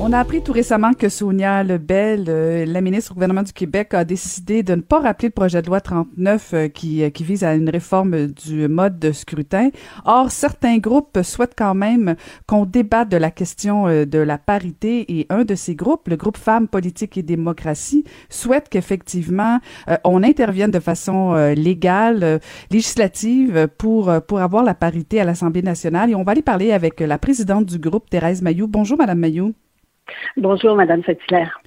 On a appris tout récemment que Sonia Lebel, euh, la ministre au gouvernement du Québec, a décidé de ne pas rappeler le projet de loi 39 euh, qui, euh, qui vise à une réforme du mode de scrutin. Or, certains groupes souhaitent quand même qu'on débatte de la question de la parité et un de ces groupes, le groupe Femmes, Politique et Démocratie, souhaite qu'effectivement on intervienne de façon légale, législative pour, pour avoir la parité à l'Assemblée nationale. Et on va aller parler avec la présidente du groupe, Thérèse Mayou. Bonjour, Madame Mayou. Bonjour, Madame Saint-Hilaire.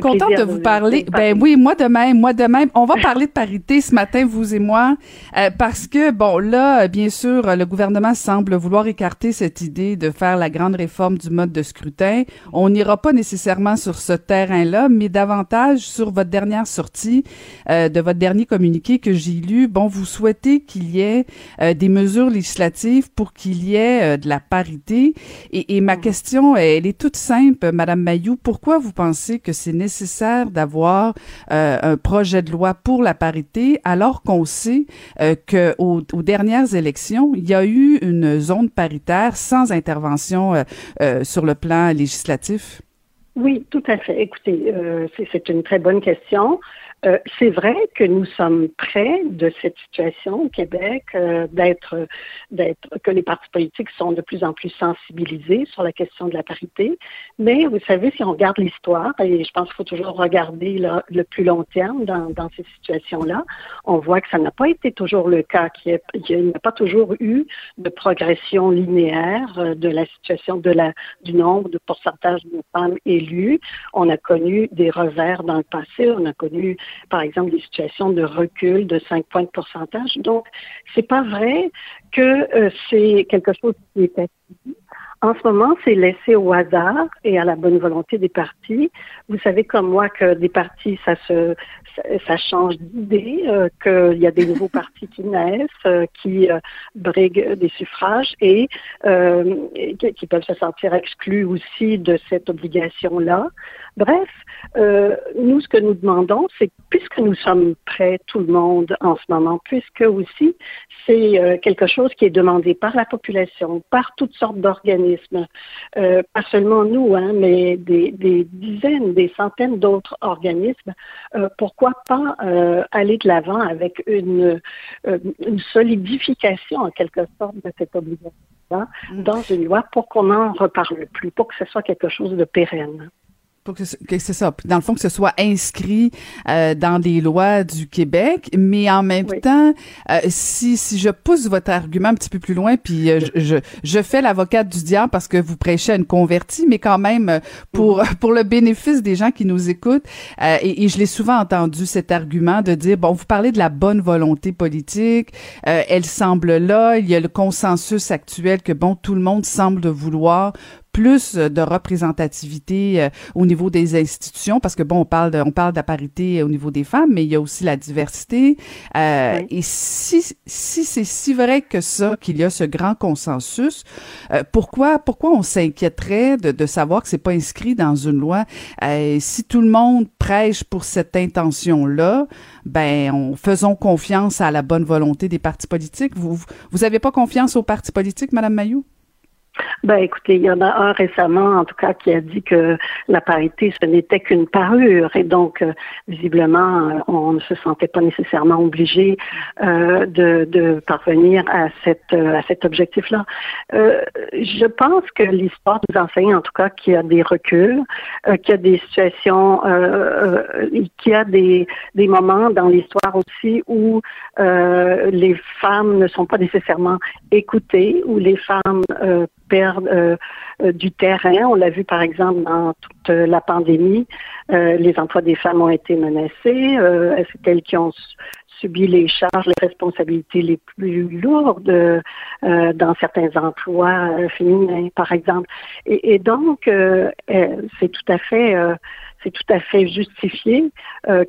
Contente de vous parler. Ben oui, moi de même, moi de même. On va parler de parité ce matin, vous et moi, euh, parce que bon, là, bien sûr, le gouvernement semble vouloir écarter cette idée de faire la grande réforme du mode de scrutin. On n'ira pas nécessairement sur ce terrain-là, mais davantage sur votre dernière sortie euh, de votre dernier communiqué que j'ai lu. Bon, vous souhaitez qu'il y ait euh, des mesures législatives pour qu'il y ait de la parité. Et, et ma mm. question, elle est toute simple, Madame Mayou. Pourquoi vous pensez que c'est nécessaire d'avoir euh, un projet de loi pour la parité alors qu'on sait euh, que aux, dernières élections, il y a eu une zone paritaire sans intervention euh, sur le plan législatif? Oui, tout à fait. Écoutez, c'est une très bonne question. Euh, c'est vrai que nous sommes près de cette situation au Québec, euh, d'être, que les partis politiques sont de plus en plus sensibilisés sur la question de la parité. Mais vous savez, si on regarde l'histoire, et je pense qu'il faut toujours regarder le plus long terme dans, ces situations-là, on voit que ça n'a pas été toujours le cas, qu'il n'y a, pas toujours eu de progression linéaire euh, de la situation de la, du nombre de pourcentage de femmes élues. On a connu des revers dans le passé, on a connu par exemple, des situations de recul de 5 points de pourcentage. Donc, c'est pas vrai que euh, c'est quelque chose qui est acquis. En ce moment, c'est laissé au hasard et à la bonne volonté des partis. Vous savez comme moi que des partis, ça se, ça, change d'idée, euh, qu'il y a des nouveaux partis qui naissent, euh, qui briguent des suffrages et qui peuvent se sentir exclus aussi de cette obligation-là. Bref, euh, nous, ce que nous demandons, c'est puisque nous sommes prêts, tout le monde, en ce moment, puisque aussi c'est euh, quelque chose qui est demandé par la population, par toutes sortes d'organismes, euh, pas seulement nous, hein, mais des, des, dizaines, des centaines d'autres organismes, euh, pourquoi pas euh, aller de l'avant avec une, une solidification, en quelque sorte, de cette obligation mm. dans une loi pour qu'on n'en reparle plus, pour que ce soit quelque chose de pérenne que, c'est ça, dans le fond que ce soit inscrit euh, dans les lois du Québec, mais en même temps, euh, si si je pousse votre argument un petit peu plus loin, puis euh, je, je, fais l'avocate du diable parce que vous prêchez à une convertie, mais quand même pour mm-hmm. pour le bénéfice des gens qui nous écoutent, et, et, je l'ai souvent entendu cet argument de dire bon, vous parlez de la bonne volonté politique, elle semble là, il y a le consensus actuel que bon, tout le monde semble vouloir plus de représentativité euh, au niveau des institutions parce que bon on parle de, on parle de la parité au niveau des femmes mais il y a aussi la diversité. Euh, et si si c'est si vrai que ça qu'il y a ce grand consensus euh, pourquoi pourquoi on s'inquiéterait de, de savoir que c'est pas inscrit dans une loi? Si tout le monde prêche pour cette intention là ben on, faisons confiance à la bonne volonté des partis politiques. Vous vous avez pas confiance aux partis politiques madame Mayou? Ben, écoutez, il y en a un récemment, en tout cas, qui a dit que la parité, ce n'était qu'une parure, et donc, euh, visiblement, euh, on ne se sentait pas nécessairement obligé euh, de, de, parvenir à cette à cet objectif-là. je pense que l'histoire nous enseigne, en tout cas, qu'il y a des reculs, qu'il y a des situations, qu'il y a des des moments dans l'histoire aussi où les femmes ne sont pas nécessairement écoutées, où les femmes perdre euh, euh, du terrain. On l'a vu par exemple dans toute la pandémie, euh, les emplois des femmes ont été menacés. C'est elles qui ont subi les charges, les responsabilités les plus lourdes dans certains emplois féminins, par exemple. Et donc, c'est tout à fait c'est tout à fait justifié euh,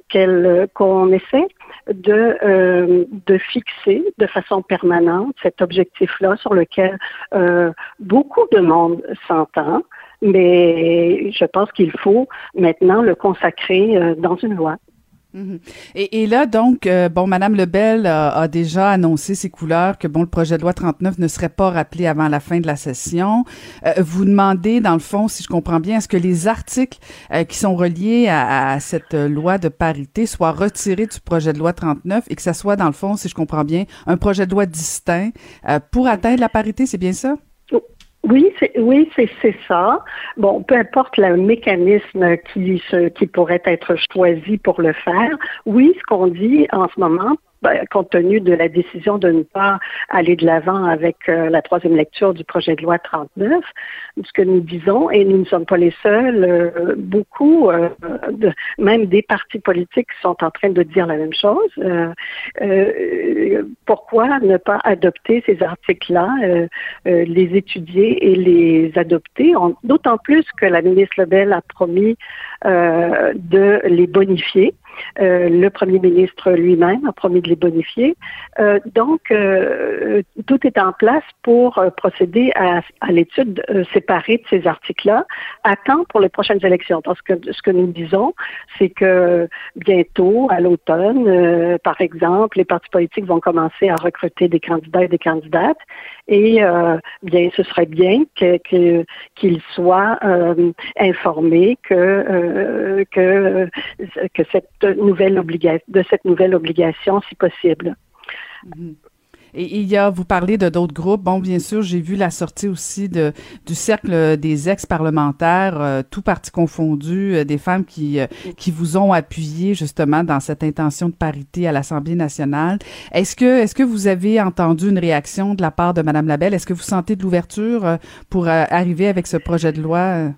qu'on essaie de, euh, de fixer de façon permanente cet objectif-là sur lequel euh, beaucoup de monde s'entend, mais je pense qu'il faut maintenant le consacrer dans une loi. Mhm. Et, et, là, donc, euh, bon, Madame Lebel a, a, déjà annoncé ses couleurs que bon, le projet de loi 39 ne serait pas rappelé avant la fin de la session. Euh, vous demandez, dans le fond, si je comprends bien, est-ce que les articles euh, qui sont reliés à, à, cette loi de parité soient retirés du projet de loi 39 et que ça soit, dans le fond, si je comprends bien, un projet de loi distinct pour atteindre la parité, c'est bien ça? Oui, oui, c'est ça. Bon, peu importe le mécanisme qui qui pourrait être choisi pour le faire. Oui, ce qu'on dit en ce moment, compte tenu de la décision de ne pas aller de l'avant avec euh, la troisième lecture du projet de loi 39, ce que nous disons, et nous ne sommes pas les seuls, euh, beaucoup, euh, de, même des partis politiques sont en train de dire la même chose. pourquoi ne pas adopter ces articles-là, les étudier et les adopter, d'autant plus que la ministre Lebel a promis de les bonifier. Euh, le premier ministre lui-même a promis de les bonifier. Euh, donc, euh, tout est en place pour procéder à, l'étude séparée de ces articles-là à temps pour les prochaines élections. Parce que ce que nous disons, c'est que bientôt, à l'automne, par exemple, les partis politiques vont commencer à recruter des candidats et des candidates. Et bien, ce serait bien qu'ils soient informés que, que cette nouvelle obligation, de cette nouvelle obligation, si possible. Mhm. Et il y a, vous parlez de d'autres groupes. Bon, bien sûr, j'ai vu la sortie aussi de, du cercle des ex-parlementaires, euh, tout parti confondu, euh, des femmes qui, euh, qui vous ont appuyé justement dans cette intention de parité à l'Assemblée nationale. Est-ce que, est-ce que vous avez entendu une réaction de la part de Madame Labelle? Est-ce que vous sentez de l'ouverture pour arriver avec ce projet de loi?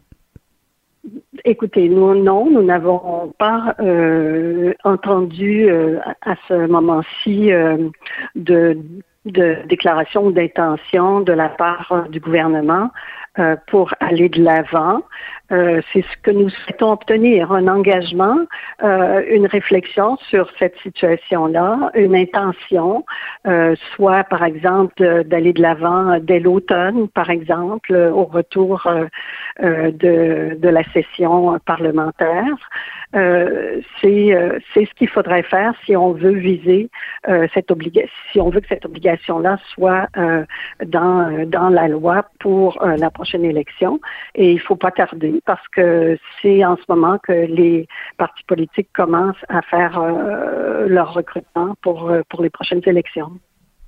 Écoutez, nous, non, nous n'avons pas euh, entendu euh, à ce moment-ci euh, de, de déclaration d'intention de la part du gouvernement pour aller de l'avant. Euh, c'est ce que nous souhaitons obtenir, un engagement, euh, une réflexion sur cette situation-là, une intention, soit par exemple d'aller de l'avant dès l'automne, par exemple, au retour de, la session parlementaire. c'est c'est ce qu'il faudrait faire si on veut viser cette obligation, si on veut que cette obligation-là soit dans dans la loi pour la prochaine élection. Et il ne faut pas tarder parce que c'est en ce moment que les partis politiques commencent à faire euh, leur recrutement pour, euh, pour les prochaines élections.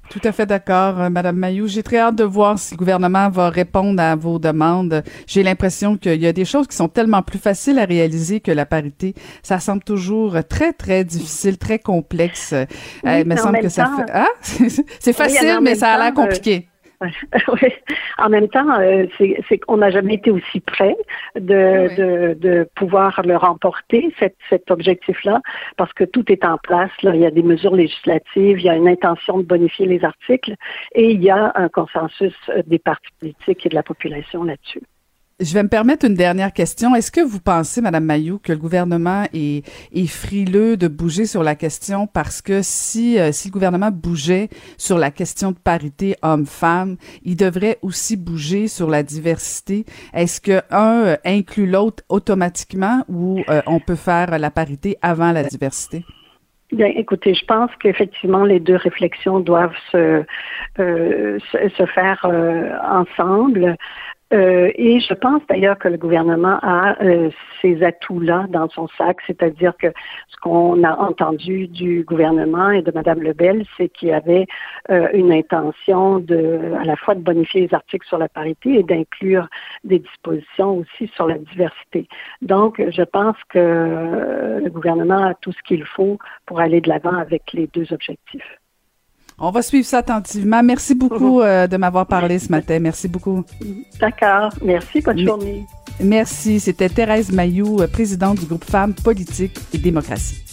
Tout à fait d'accord, euh, Madame Mayou. J'ai très hâte de voir si le gouvernement va répondre à vos demandes. J'ai l'impression qu'il y a des choses qui sont tellement plus faciles à réaliser que la parité. Ça semble toujours très, très difficile, très complexe. il me semble que ça fait... Ah? C'est facile, mais ça a l'air compliqué. oui. En même temps, euh, c'est qu'on n'a jamais été aussi près de, de, de, pouvoir le remporter, cet, cet objectif-là, parce que tout est en place. Là. Il y a des mesures législatives, il y a une intention de bonifier les articles et il y a un consensus des partis politiques et de la population là-dessus. Je vais me permettre une dernière question. Est-ce que vous pensez, Madame Mayou, que le gouvernement est, est frileux de bouger sur la question parce que si, euh, si le gouvernement bougeait sur la question de parité homme-femme, il devrait aussi bouger sur la diversité? Est-ce que un euh, inclut l'autre automatiquement ou euh, on peut faire la parité avant la diversité? Bien, écoutez, je pense qu'effectivement les deux réflexions doivent se, se, se, faire ensemble. Euh, et je pense d'ailleurs que le gouvernement a euh, ces atouts-là dans son sac, c'est-à-dire que ce qu'on a entendu du gouvernement et de Mme Lebel, c'est qu'il y avait euh, une intention de, à la fois de bonifier les articles sur la parité et d'inclure des dispositions aussi sur la diversité. Donc, je pense que le gouvernement a tout ce qu'il faut pour aller de l'avant avec les deux objectifs. On va suivre ça attentivement. Merci beaucoup euh, de m'avoir parlé ce matin. Merci beaucoup. D'accord. Merci. Bonne journée. Merci. C'était Thérèse Mayou, euh, présidente du groupe Femmes, Politique et Démocratie.